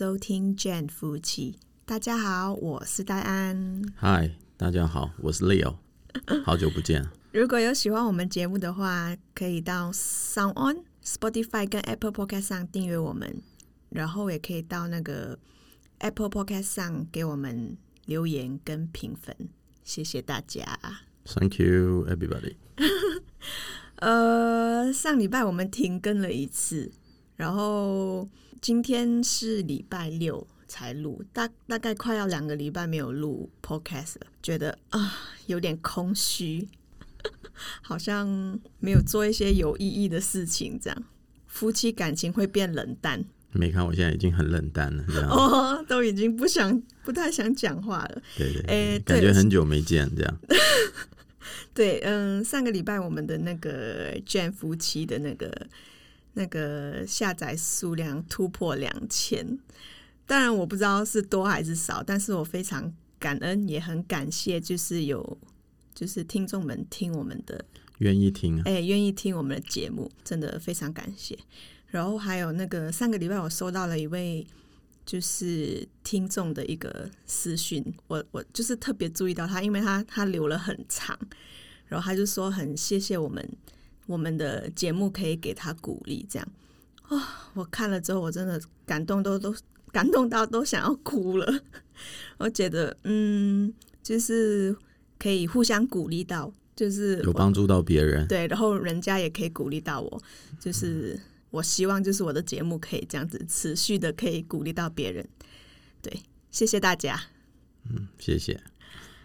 收听 Jane 夫妻。大家好，我是戴安。嗨，大家好，我是 Leo，好久不见。如果有喜欢我们节目的话，可以到 Sound On、Spotify 跟 Apple Podcast 上订阅我们，然后也可以到那个 Apple Podcast 上给我们留言跟评分，谢谢大家。Thank you, everybody。呃，上礼拜我们停更了一次，然后今天是礼拜六才录，大大概快要两个礼拜没有录 podcast 了，觉得啊有点空虚，好像没有做一些有意义的事情，这样夫妻感情会变冷淡没看我现在已经很冷淡了，这样。哦，都已经不想不太想讲话了。对对哎对，感对觉很久没见，这样。对，嗯，上个礼拜我们的那个 Jane 夫妻的那个那个下载数量突破两千，当然我不知道是多还是少，但是我非常感恩，也很感谢，就是有就是听众们听我们的，愿意听啊？哎，愿意听我们的节目，真的非常感谢。然后还有那个上个礼拜我收到了一位就是听众的一个私讯，我我就是特别注意到他，因为他他留了很长，然后他就说很谢谢我们我们的节目可以给他鼓励，这样啊、我看了之后我真的感动都都感动到都想要哭了，我觉得嗯，就是可以互相鼓励到，就是有帮助到别人，对，然后人家也可以鼓励到我，就是我希望就是我的节目可以这样子持续的可以鼓励到别人。对，谢谢大家。嗯，谢谢。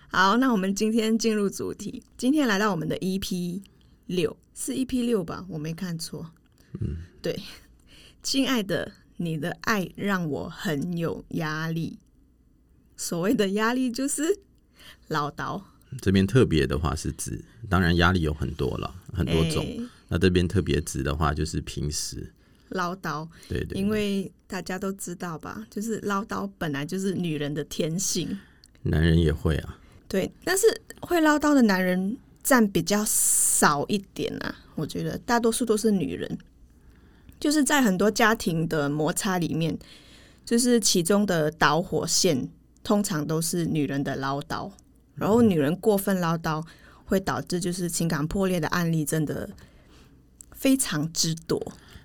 好，那我们今天进入主题，今天来到我们的 EP 六，是 EP 六吧？我没看错。嗯，对，亲爱的，你的爱让我很有压力。所谓的压力就是唠叨，这边特别的话是指，当然压力有很多了，很多种。哎那这边特别指的话，就是平时，唠叨。对对对因为大家都知道吧，就是唠叨本来就是女人的天性，男人也会啊。对。但是会唠叨的男人占比较少一点啊，我觉得大多数都是女人。就是在很多家庭的摩擦里面，就是其中的导火线通常都是女人的唠叨，然后女人过分唠叨会导致就是情感破裂的案例真的非常之多。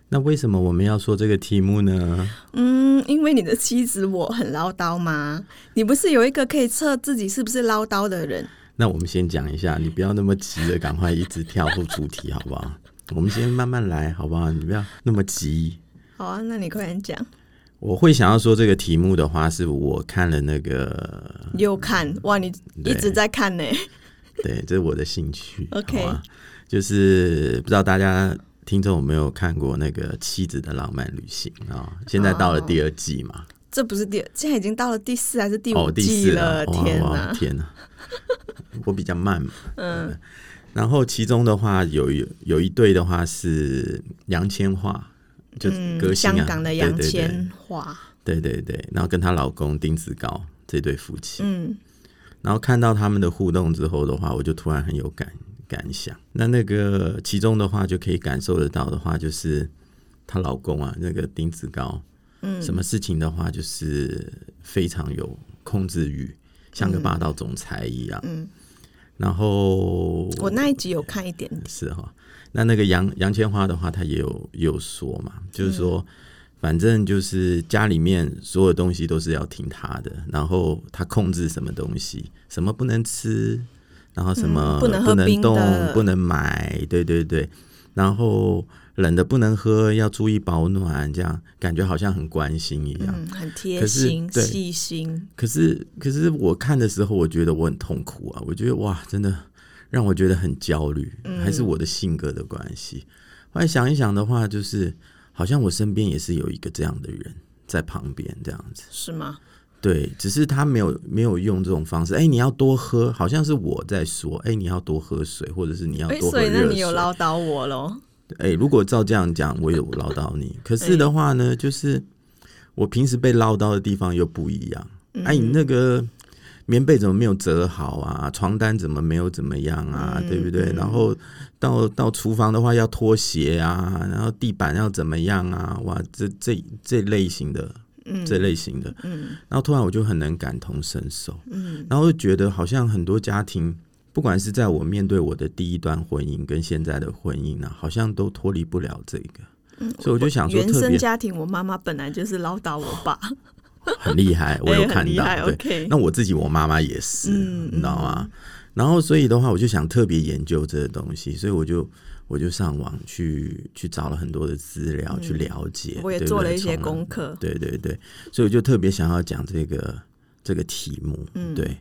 那为什么我们要说这个题目呢？嗯，因为你的妻子我很唠叨吗？你不是有一个可以测自己是不是唠叨的人？那我们先讲一下，你不要那么急的，赶快一直跳入主题，好不好？我们先慢慢来，好不好？你不要那么急。好啊，那你快点讲。我会想要说这个题目的话，是我看了那个，又看哇，你一直在看呢。对，这是我的兴趣。OK 就是不知道大家听众有没有看过那个《妻子的浪漫旅行》啊、现在到了第二季嘛，这不是第二，现在已经到了第四还是第五哦，第季四了，天哪！天哪！我比较慢嘛，嗯。然后其中的话有有有一对的话是杨千嬅，就是歌嗯，星啊，香港的杨千嬅，对对对，然后跟她老公丁子高这对夫妻，嗯然后看到他们的互动之后的话，我就突然很有感感想。那那个其中的话，就可以感受得到的话，就是她老公啊，那个丁子高，嗯，什么事情的话，就是非常有控制欲，像个霸道总裁一样。嗯，然后我那一集有看一点点，是哈，那那个杨杨千嬅的话，她也有也有说嘛，就是说，嗯反正就是家里面所有东西都是要听她的，然后她控制什么东西，什么不能吃，然后什么嗯不能动的，不能买，对对对，然后冷的不能喝，要注意保暖，这样感觉好像很关心一样。嗯，很贴心、对细心，可是，可是我看的时候，我觉得我很痛苦啊！我觉得哇，真的让我觉得很焦虑，嗯还是我的性格的关系。后来想一想的话，就是好像我身边也是有一个这样的人在旁边，这样子。是吗？对，只是他没有没有用这种方式。哎，你要多喝，好像是我在说，哎，你要多喝水，或者是你要哎，多喝所以那。你有唠叨我喽？哎，如果照这样讲，我有唠叨你。可是的话呢，就是我平时被唠叨的地方又不一样。哎，你那个棉被怎么没有折好啊？床单怎么没有怎么样啊？嗯对不对？嗯然后到到厨房的话要脱鞋啊，然后地板要怎么样啊？哇，这这这类型的这类型的，嗯。然后突然我就很能感同身受，嗯。然后就觉得好像很多家庭，不管是在我面对我的第一段婚姻跟现在的婚姻呢、好像都脱离不了这个，所以我就想说原生家庭，我妈妈本来就是唠叨我爸，很厉害，我有哎看到，对。，OK，那我自己我妈妈也是，嗯你知道吗？然后所以的话，我就想特别研究这个东西，所以我就我就上网去去找了很多的资料、去了解，嗯我也做了一些功课，对对对，所以我就特别想要讲这个这个题目。嗯。对，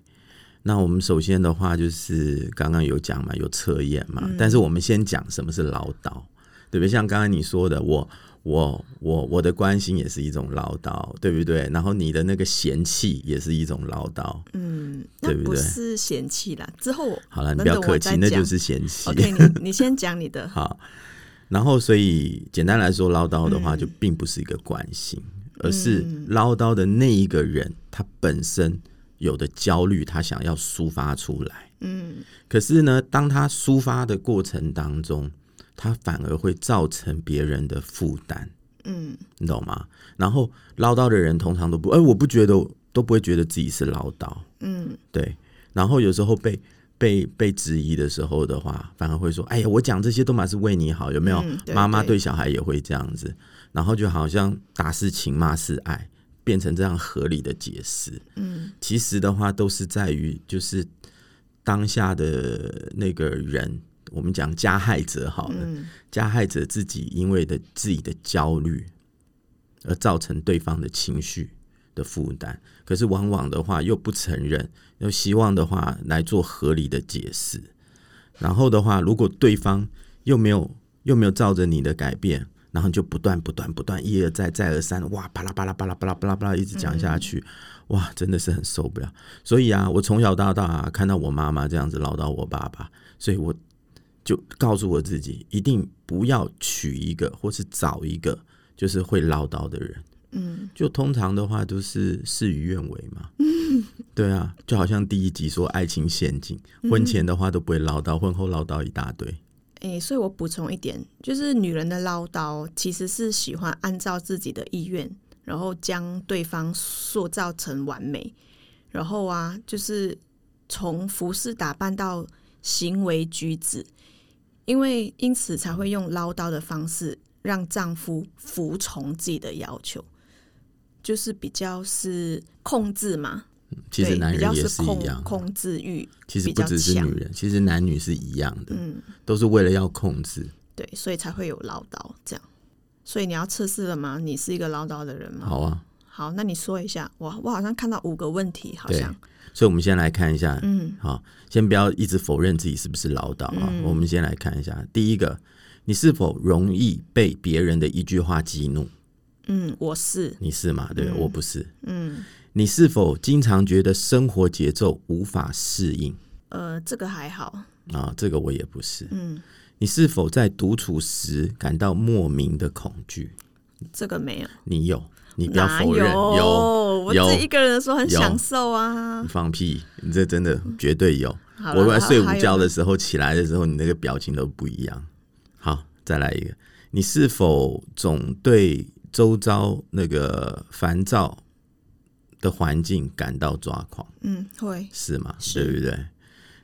那我们首先的话就是刚刚有讲嘛，有测验嘛，嗯。但是我们先讲什么是唠叨，对不对？像刚才你说的，我我我我的关心也是一种唠叨，对不对？然后你的那个嫌弃也是一种唠叨。嗯，那对不对不是嫌弃啦，之后好了，你不要客气，那就是嫌弃。OK，你 你先讲你的，好，然后所以简单来说，唠叨的话嗯就并不是一个惯性，而是唠叨的那一个人他本身有的焦虑，他想要抒发出来。嗯可是呢，当他抒发的过程当中，他反而会造成别人的负担，嗯你懂吗？然后唠叨的人通常都不，哎、我不觉得，都不会觉得自己是唠叨，嗯对。然后有时候被被被质疑的时候的话，反而会说：“哎呀，我讲这些都嘛是为你好，有没有？”嗯妈妈对对小孩也会这样子，然后就好像打是情，骂是爱，变成这样合理的解释。嗯其实的话，都是在于就是当下的那个人，我们讲加害者好了，嗯加害者自己因为的自己的焦虑，而造成对方的情绪的负担。可是往往的话又不承认，又希望的话来做合理的解释。然后的话，如果对方又没有又没有照着你的改变，然后就不断不断不断一而再再而三，哇，巴拉巴拉巴拉巴拉巴拉巴拉一直讲下去，哇，真的是很受不了。所以啊，我从小到大啊，看到我妈妈这样子唠叨我爸爸，所以我就告诉我自己，一定不要娶一个或是找一个就是会唠叨的人。嗯就通常的话都是事与愿违嘛。嗯 对啊，就好像第一集说爱情陷阱，婚前的话都不会唠叨，婚后唠叨一大堆。诶、所以我补充一点，就是女人的唠叨其实是喜欢按照自己的意愿，然后将对方塑造成完美，然后啊，就是从服饰打扮到行为举止，因为因此才会用唠叨的方式让丈夫服从自己的要求，就是比较是控制嘛，其实对男人也是控一样，控制欲，其实不只是强女人，其实男女是一样的，嗯。都是为了要控制。对，所以才会有唠叨这样。所以你要测试了吗？你是一个唠叨的人吗？好啊，好，那你说一下。我我好像看到五个问题，好像，所以我们先来看一下，嗯好，先不要一直否认自己是不是唠叨啊。嗯我们先来看一下，第一个，你是否容易被别人的一句话激怒？嗯，我是，你是吗？对，我不是。嗯你是否经常觉得生活节奏无法适应呃，这个还好，啊？这个我也不是。嗯，你是否在独处时感到莫名的恐惧？这个没有，你有，你不要否认。有？我有自己一个人的时候很享受啊你。放屁！你这真的绝对有。我在睡午觉，的时候起来的时候，你那个表情都不一样。好，再来一个，你是否总对周遭那个烦躁的环境感到抓狂？嗯，会，是吗？是对不对？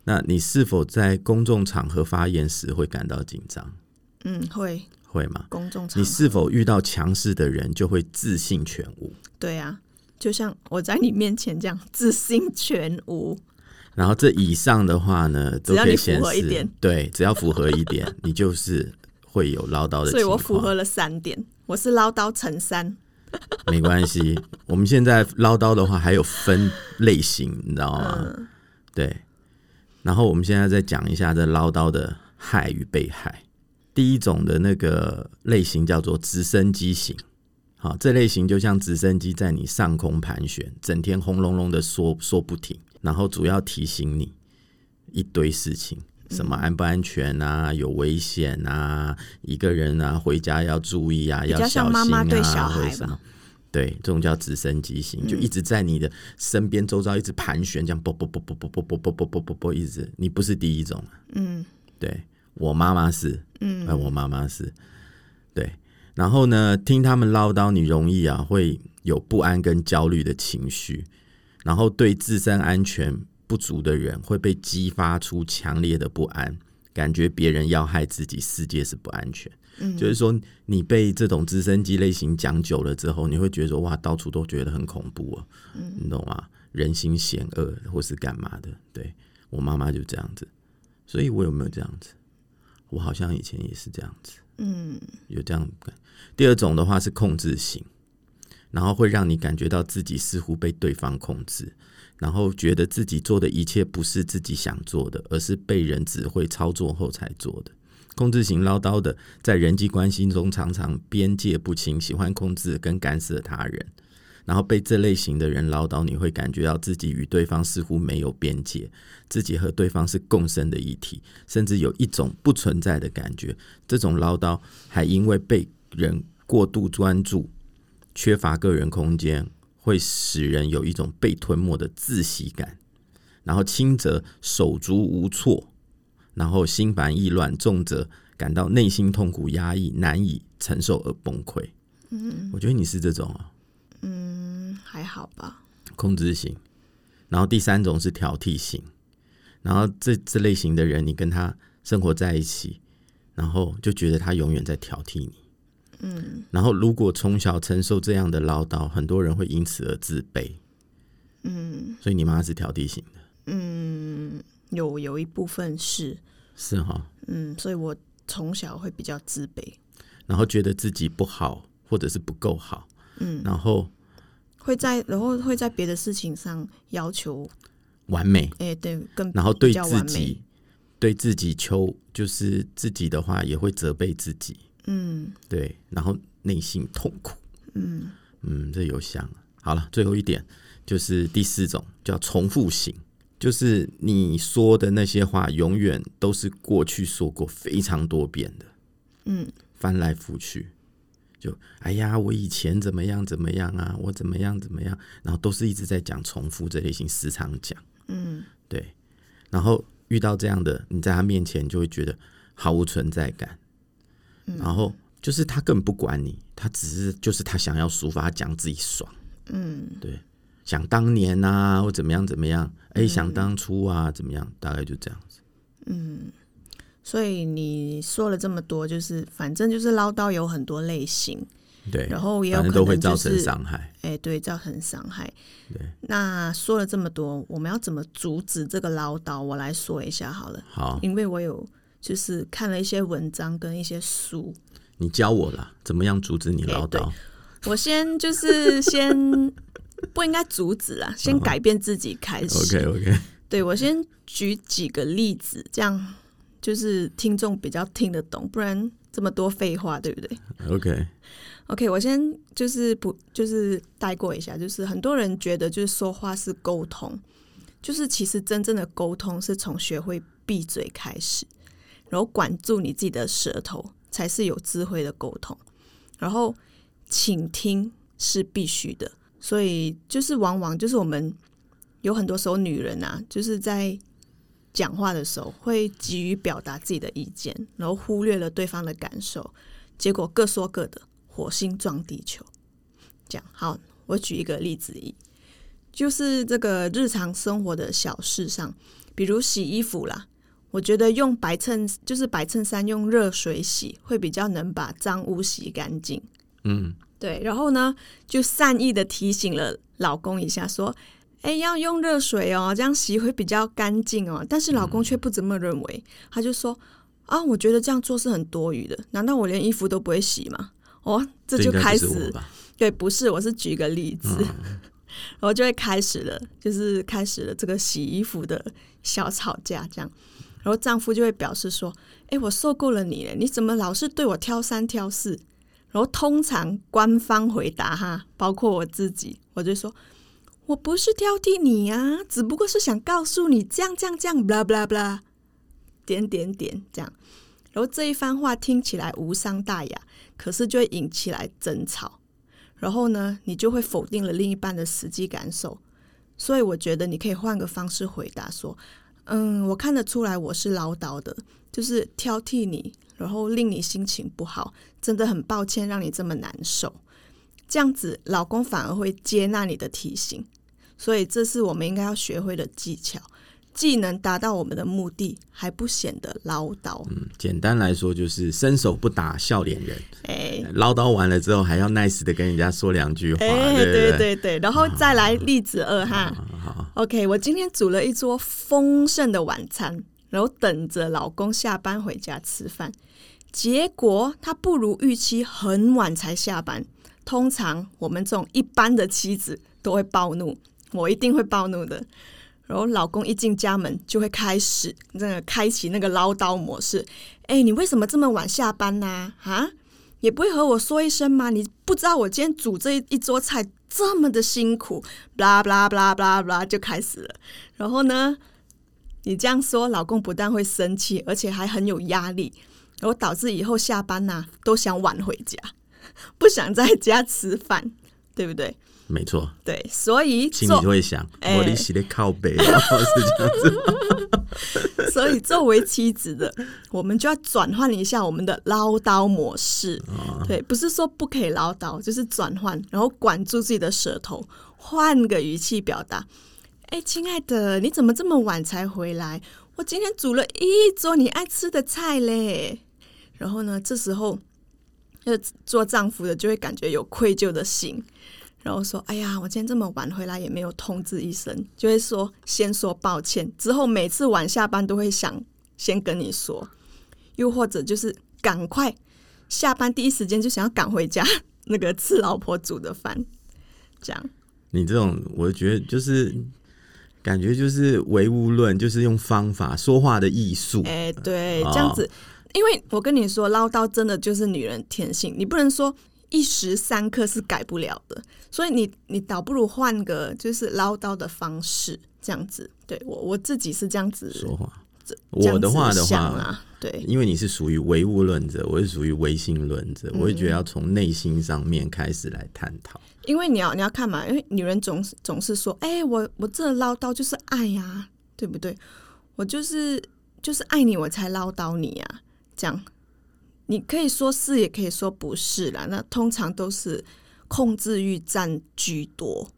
那你是否在公众场合发言时会感到紧张？嗯，会，会吗？公众场合，你是否遇到强势的人就会自信全无？对啊，就像我在你面前这样自信全无。然后这以上的话呢，都可以显示合一点，对，只要符合一点，你就是会有唠叨的。所以我符合了三点，我是唠叨乘三。没关系。我们现在唠叨的话还有分类型，你知道吗？嗯对。然后我们现在再讲一下这唠叨的害与被害。第一种的那个类型叫做直升机型，好，这类型就像直升机在你上空盘旋，整天轰隆隆的说说不停，然后主要提醒你一堆事情，什么安不安全啊，有危险啊，一个人啊回家要注意啊，要小心啊，或者什。对，这种叫直升机型，就一直在你的身边周遭一直盘旋，这样啵啵啵啵啵啵啵啵啵啵啵啵，一直。你不是第一种，嗯。对我妈妈是，嗯呃，我妈妈是，对。然后呢，听他们唠叨，你容易啊会有不安跟焦虑的情绪，然后对自身安全不足的人会被激发出强烈的不安，感觉别人要害自己，世界是不安全。嗯，就是说，你被这种直升机类型讲久了之后，你会觉得说，哇，到处都觉得很恐怖啊，嗯你懂吗？人心险恶，或是干嘛的？对我妈妈就这样子，所以我有没有这样子？我好像以前也是这样子，嗯有这样感。第二种的话是控制型，然后会让你感觉到自己似乎被对方控制，然后觉得自己做的一切不是自己想做的，而是被人指挥操作后才做的。控制型唠叨的，在人际关系中常常边界不清，喜欢控制跟干涉他人。然后被这类型的人唠叨，你会感觉到自己与对方似乎没有边界，自己和对方是共生的一体，甚至有一种不存在的感觉。这种唠叨还因为被人过度专注，缺乏个人空间，会使人有一种被吞没的窒息感。然后轻则手足无措，然后心烦意乱；重则感到内心痛苦、压抑、难以承受而崩溃。嗯我觉得你是这种啊。好吧。控制型，然后第三种是挑剔型，然后这这类型的人，你跟他生活在一起，然后就觉得他永远在挑剔你，嗯。然后如果从小承受这样的唠叨，很多人会因此而自卑，嗯。所以你妈是挑剔型的，嗯，有有一部分是，是哈，嗯，所以我从小会比较自卑。然后觉得自己不好或者是不够好，嗯，然后会在然后会在别的事情上要求，完美，哎、对，更然后对自己。对自己求就是自己的话也会责备自己，嗯对，然后内心痛苦。嗯嗯，这有想。好了，最后一点就是第四种叫重复型，就是你说的那些话永远都是过去说过非常多遍的，嗯翻来覆去。就哎呀，我以前怎么样怎么样啊，我怎么样怎么样，然后都是一直在讲重复这类型，时常讲。嗯。对，然后遇到这样的，你在他面前就会觉得毫无存在感，嗯。然后就是他根本不管你，他只是就是他想要抒发，讲自己爽。嗯。对，想当年啊，或怎么样怎么样，哎、想当初啊，怎么样，大概就这样子。嗯，所以你说了这么多，就是反正就是唠叨有很多类型，对，然后也有可能就都会造成是伤害。哎、对，造成伤害。对，那说了这么多，我们要怎么阻止这个唠叨？我来说一下好了，好，因为我有就是看了一些文章跟一些书，你教我啦，怎么样阻止你唠叨？我先就是先不应该阻止啊，先改变自己开始。OK OK，对我先举几个例子，这样就是听众比较听得懂，不然这么多废话，对不对 OK，？OK，我先就是不就是带过一下，就是很多人觉得就是说话是沟通，就是其实真正的沟通是从学会闭嘴开始，然后管住你自己的舌头，才是有智慧的沟通。然后倾听是必须的，所以就是往往就是我们有很多时候女人啊，就是在讲话的时候会急于表达自己的意见，然后忽略了对方的感受，结果各说各的，火星撞地球。这样好，我举一个例子一，就是这个日常生活的小事上，比如洗衣服啦。我觉得用白衬就是白衬衫用热水洗会比较能把脏污洗干净。嗯，对，然后呢，就善意的提醒了老公一下，说：“哎，要用热水哦，这样洗会比较干净哦。”但是老公却不这么认为，他就说：“啊，我觉得这样做是很多余的，难道我连衣服都不会洗吗？”哦，这就开始？对，不是，我是举个例子，然后就会开始了，就是开始了这个洗衣服的小吵架，这样，然后丈夫就会表示说：“哎，我受够了你了，你怎么老是对我挑三挑四？”然后通常官方回答哈，包括我自己，我就说：“我不是挑剔你啊，只不过是想告诉你这样这样这样，blah blah blah，点点点这样。”然后这一番话听起来无伤大雅，可是就会引起来争吵。然后呢，你就会否定了另一半的实际感受。所以我觉得你可以换个方式回答说：“嗯，我看得出来我是唠叨的，就是挑剔你，然后令你心情不好，真的很抱歉让你这么难受。这样子老公反而会接纳你的提醒。所以这是我们应该要学会的技巧，既能达到我们的目的，还不显得唠叨。嗯，简单来说就是伸手不打笑脸人。哎、唠叨完了之后，还要 nice 的跟人家说两句话，哎、对对对，然后再来例子二哈。好，OK，我今天煮了一桌丰盛的晚餐，然后等着老公下班回家吃饭。结果他不如预期，很晚才下班。通常我们这种一般的妻子都会暴怒，我一定会暴怒的。然后老公一进家门就会开始那个开启那个唠叨模式。哎，你为什么这么晚下班呢、啊？也不会和我说一声吗？你不知道我今天煮这一一桌菜这么的辛苦，blah blah blah blah blah 就开始了。然后呢，你这样说，老公不但会生气，而且还很有压力，然后导致以后下班呐、都想晚回家，不想在家吃饭，对不对？没错，对，所以心做里会想，哎我你洗的靠背，然 后是这样子。所以，作为妻子的，我们就要转换一下我们的唠叨模式。对，不是说不可以唠叨，就是转换，然后管住自己的舌头，换个语气表达。哎，亲爱的，你怎么这么晚才回来？我今天煮了一桌你爱吃的菜嘞。然后呢，这时候，呃，做丈夫的就会感觉有愧疚的心，然后说：“哎呀，我今天这么晚回来也没有通知一声，就会说先说抱歉。之后每次晚下班都会想先跟你说，又或者就是赶快下班第一时间就想要赶回家，那个吃老婆煮的饭，这样。你这种，我觉得就是感觉就是唯物论，就是用方法说话的艺术。哎、对，哦这样子，因为我跟你说，唠叨真的就是女人天性，你不能说一时三刻是改不了的，所以你你倒不如换个就是唠叨的方式，这样子。对我我自己是这样子，说话，我的话的话，对，因为你是属于唯物论者，我是属于唯心论者，我会觉得要从内心上面开始来探讨。因为你要你要看嘛，因为女人总是总是说，哎、我我这唠叨就是爱呀、对不对？我就是就是爱你，我才唠叨你呀、这样你可以说是，也可以说不是啦。那通常都是控制欲占居多。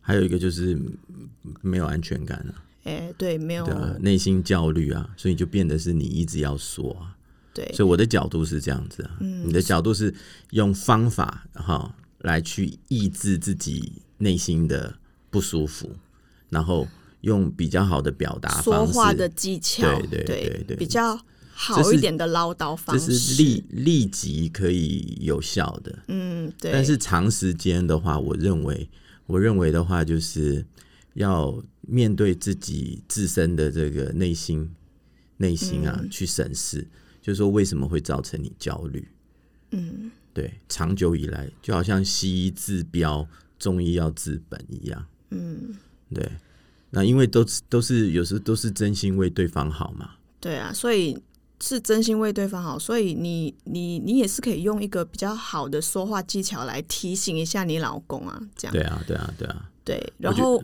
还有一个就是嗯没有安全感啊，哎、对，没有对啊，内心焦虑啊，所以就变得是你一直要说啊。对所以我的角度是这样子啊，嗯你的角度是用方法哈来去抑制自己内心的不舒服，然后用比较好的表达说方式，话的技巧，对对对对比较好一点的唠叨方这式。是立立即可以有效的。嗯，对，但是长时间的话，我认为，我认为的话，就是要面对自己自身的这个内心，内心啊，嗯去审视，就是说为什么会造成你焦虑？嗯，对，长久以来，就好像西医治标，中医要治本一样。嗯，对，那因为都是都是有时候都是真心为对方好嘛。对啊，所以是真心为对方好，所以你你你也是可以用一个比较好的说话技巧来提醒一下你老公啊，这样对啊，对啊，对啊，对，然后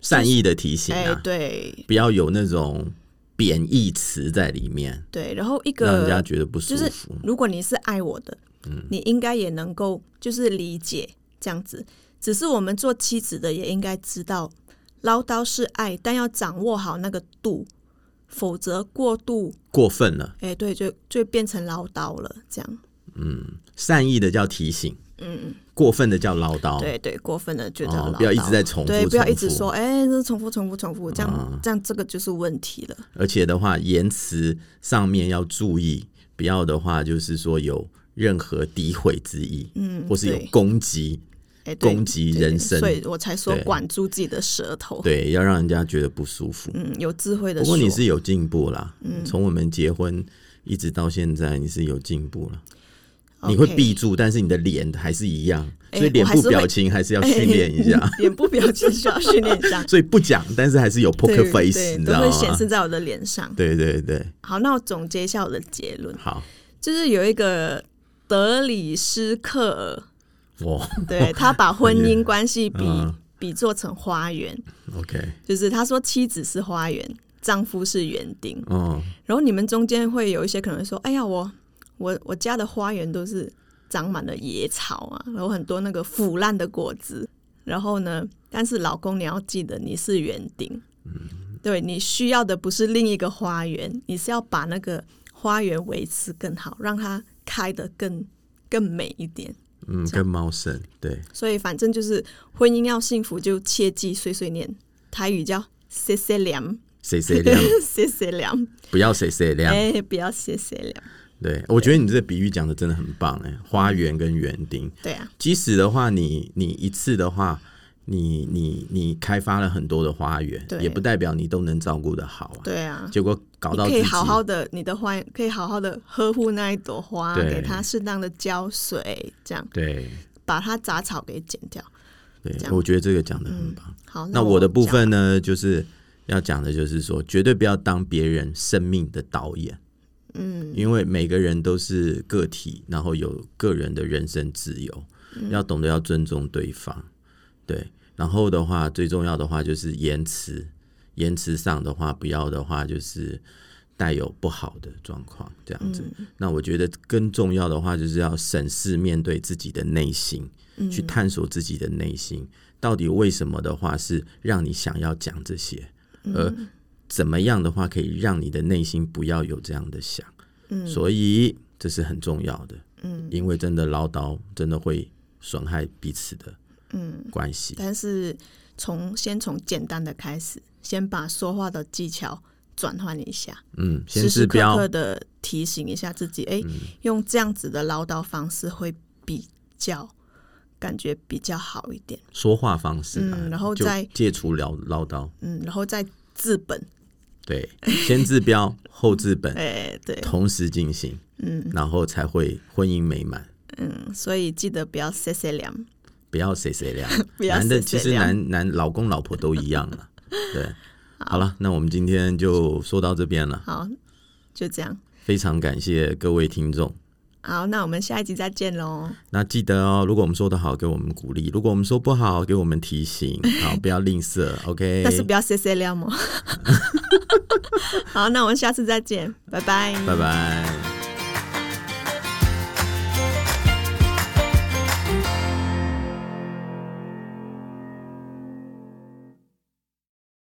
善意的提醒哎、啊，对不要有那种贬义词在里面，对，然后一个让人家觉得不舒就是服。如果你是爱我的，嗯你应该也能够就是理解这样子。只是我们做妻子的也应该知道，唠叨是爱，但要掌握好那个度，否则过度，过分了，哎、对，就就变成唠叨了。这样，嗯善意的叫提醒，嗯，过分的叫唠叨。对对，过分的就叫唠叨、哦不要一直在重复对，不要一直说，哎、这重复重复重复，这样、啊这样这个就是问题了。而且的话，言辞上面要注意，不要的话就是说有任何诋毁之意，嗯，或是有攻击，攻击人身所以我才说管住自己的舌头。对，要让人家觉得不舒服。嗯，有智慧的不说。过你是有进步啦，嗯从我们结婚一直到现在，你是有进步了。你会闭住，但是你的脸还是一样，哎所以脸部表情还是要训练一下。脸部表情需要训练一下。所以不讲，但是还是有 poker face，对你知道都会显示？在我的脸上。对对对，好，那我总结一下我的结论，好，就是有一个德里斯克尔，哇对他把婚姻关系比、嗯。比作成花园，，OK，就是他说妻子是花园，丈夫是园丁，嗯，然后你们中间会有一些可能说，哎呀，我我我家的花园都是长满了野草啊，然后很多那个腐烂的果子。然后呢，但是老公你要记得你是园丁，嗯。对你需要的不是另一个花园，你是要把那个花园维持更好，让它开得更更美一点。嗯，更茂盛，对。所以反正就是婚姻要幸福，就切记碎碎念。台语叫“谢谢凉”，谁谁凉，谢谢凉，不要谁谁凉，哎，不要谢谢凉。对，我觉得你这个比喻讲的真的很棒哎，花园跟园丁。对啊，即使的话，你你一次的话，你你你开发了很多的花园，对也不代表你都能照顾的好啊。对啊，结果搞到自己你可以好好的，你的花可以好好的呵护那一朵花，给它适当的浇水，这样对把它杂草给剪掉。对我觉得这个讲的很棒。好，那我的部分呢，就是要讲的就是说，绝对不要当别人生命的导演。嗯，因为每个人都是个体，然后有个人的人生自由，嗯要懂得要尊重对方。对，然后的话，最重要的话就是言辞，言辞上的话，不要的话就是带有不好的状况，这样子。嗯那我觉得更重要的话，就是要审视面对自己的内心，嗯去探索自己的内心，到底为什么的话是让你想要讲这些，嗯而怎么样的话可以让你的内心不要有这样的想。所以这是很重要的。嗯，因为真的唠叨真的会损害彼此的嗯关系。但是从先从简单的开始，先把说话的技巧转换一下，嗯，先时时刻刻的提醒一下自己，哎、用这样子的唠叨方式会比较感觉比较好一点。说话方式啊，嗯然后再戒除唠唠叨。嗯，然后再治本，对，先治标后治本，哎、对，同时进行，嗯，然后才会婚姻美满。嗯，所以记得不要塞塞凉，不要谁谁凉，男的其实男男老公老婆都一样了。对，好了，那我们今天就说到这边了，好，就这样。非常感谢各位听众。好，那我们下一集再见喽。那记得哦，如果我们说的好，给我们鼓励；如果我们说不好，给我们提醒。好，不要吝啬，OK。但是不要塞塞凉哦。好，那我们下次再见，拜拜，拜拜。